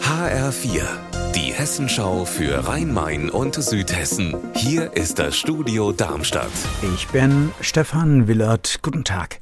HR4, die Hessenschau für Rhein-Main und Südhessen. Hier ist das Studio Darmstadt. Ich bin Stefan Willert. Guten Tag.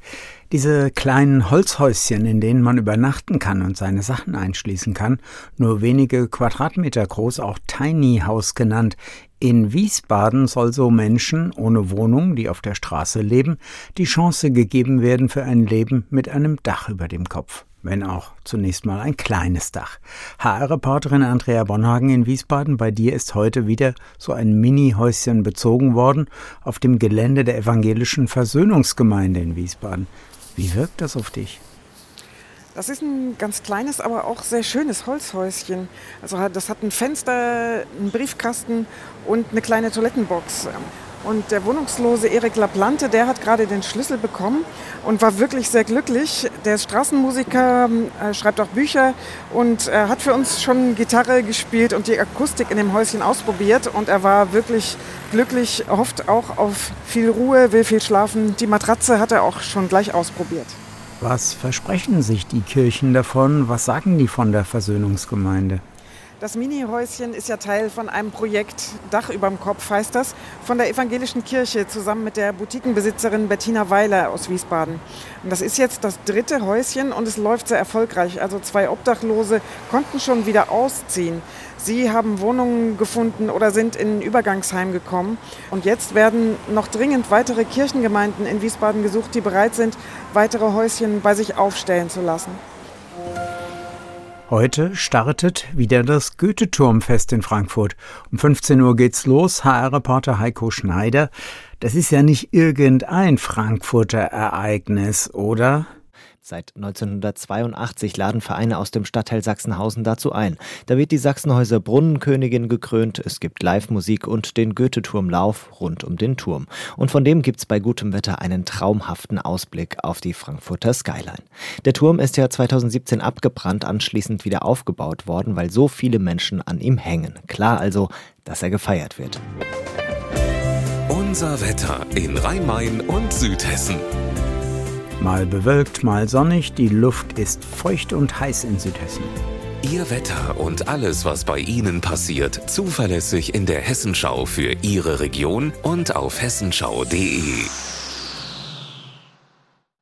Diese kleinen Holzhäuschen, in denen man übernachten kann und seine Sachen einschließen kann, nur wenige Quadratmeter groß, auch Tiny House genannt. In Wiesbaden soll so Menschen ohne Wohnung, die auf der Straße leben, die Chance gegeben werden für ein Leben mit einem Dach über dem Kopf wenn auch zunächst mal ein kleines Dach. HR-Reporterin Andrea Bonhagen in Wiesbaden, bei dir ist heute wieder so ein Mini-Häuschen bezogen worden auf dem Gelände der evangelischen Versöhnungsgemeinde in Wiesbaden. Wie wirkt das auf dich? Das ist ein ganz kleines, aber auch sehr schönes Holzhäuschen. Also das hat ein Fenster, einen Briefkasten und eine kleine Toilettenbox. Und der wohnungslose Erik Laplante, der hat gerade den Schlüssel bekommen und war wirklich sehr glücklich. Der ist Straßenmusiker, äh, schreibt auch Bücher und er hat für uns schon Gitarre gespielt und die Akustik in dem Häuschen ausprobiert. Und er war wirklich glücklich, hofft auch auf viel Ruhe, will viel schlafen. Die Matratze hat er auch schon gleich ausprobiert. Was versprechen sich die Kirchen davon? Was sagen die von der Versöhnungsgemeinde? Das Mini-Häuschen ist ja Teil von einem Projekt Dach überm Kopf, heißt das, von der evangelischen Kirche zusammen mit der Boutiquenbesitzerin Bettina Weiler aus Wiesbaden. Und das ist jetzt das dritte Häuschen und es läuft sehr erfolgreich. Also zwei Obdachlose konnten schon wieder ausziehen. Sie haben Wohnungen gefunden oder sind in ein Übergangsheim gekommen. Und jetzt werden noch dringend weitere Kirchengemeinden in Wiesbaden gesucht, die bereit sind, weitere Häuschen bei sich aufstellen zu lassen. Heute startet wieder das Goethe-Turmfest in Frankfurt. Um 15 Uhr geht's los. HR-Reporter Heiko Schneider. Das ist ja nicht irgendein Frankfurter Ereignis, oder? Seit 1982 laden Vereine aus dem Stadtteil Sachsenhausen dazu ein. Da wird die Sachsenhäuser Brunnenkönigin gekrönt, es gibt Live-Musik und den Goethe-Turmlauf rund um den Turm. Und von dem gibt's bei gutem Wetter einen traumhaften Ausblick auf die Frankfurter Skyline. Der Turm ist ja 2017 abgebrannt, anschließend wieder aufgebaut worden, weil so viele Menschen an ihm hängen. Klar also, dass er gefeiert wird. Unser Wetter in Rhein-Main und Südhessen. Mal bewölkt, mal sonnig, die Luft ist feucht und heiß in Südhessen. Ihr Wetter und alles, was bei Ihnen passiert, zuverlässig in der Hessenschau für Ihre Region und auf hessenschau.de.